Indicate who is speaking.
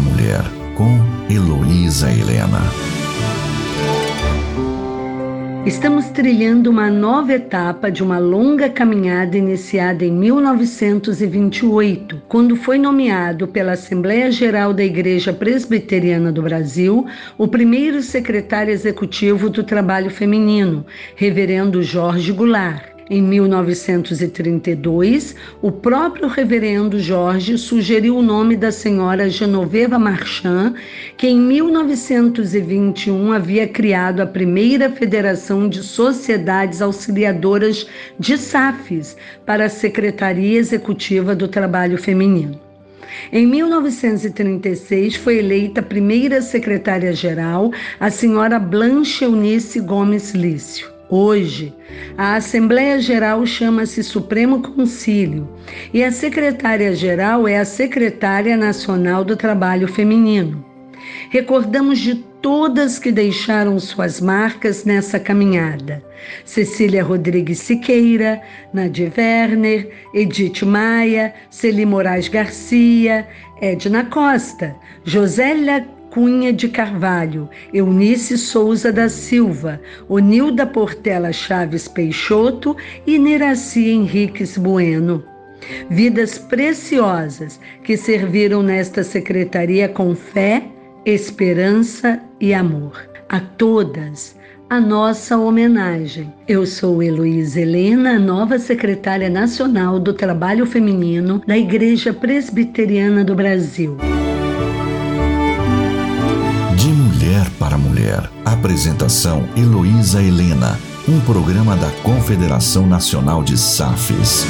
Speaker 1: Mulher, com Heloísa Helena.
Speaker 2: Estamos trilhando uma nova etapa de uma longa caminhada iniciada em 1928, quando foi nomeado pela Assembleia Geral da Igreja Presbiteriana do Brasil o primeiro secretário executivo do trabalho feminino, Reverendo Jorge Goulart. Em 1932, o próprio reverendo Jorge sugeriu o nome da senhora Genoveva Marchand, que em 1921 havia criado a primeira Federação de Sociedades Auxiliadoras de SAFs para a Secretaria Executiva do Trabalho Feminino. Em 1936 foi eleita primeira secretária-geral a senhora Blanche Eunice Gomes Lício. Hoje, a Assembleia Geral chama-se Supremo Concílio e a secretária-geral é a Secretária Nacional do Trabalho Feminino. Recordamos de todas que deixaram suas marcas nessa caminhada: Cecília Rodrigues Siqueira, Nadia Werner, Edith Maia, Celi Moraes Garcia, Edna Costa, Josélia Cunha de Carvalho, Eunice Souza da Silva, Onilda Portela Chaves Peixoto e Niraci Henriques Bueno. Vidas preciosas que serviram nesta secretaria com fé, esperança e amor. A todas, a nossa homenagem. Eu sou Heloísa Helena, nova secretária nacional do Trabalho Feminino da Igreja Presbiteriana do Brasil.
Speaker 1: Mulher para Mulher. Apresentação Heloísa Helena. Um programa da Confederação Nacional de SAFES.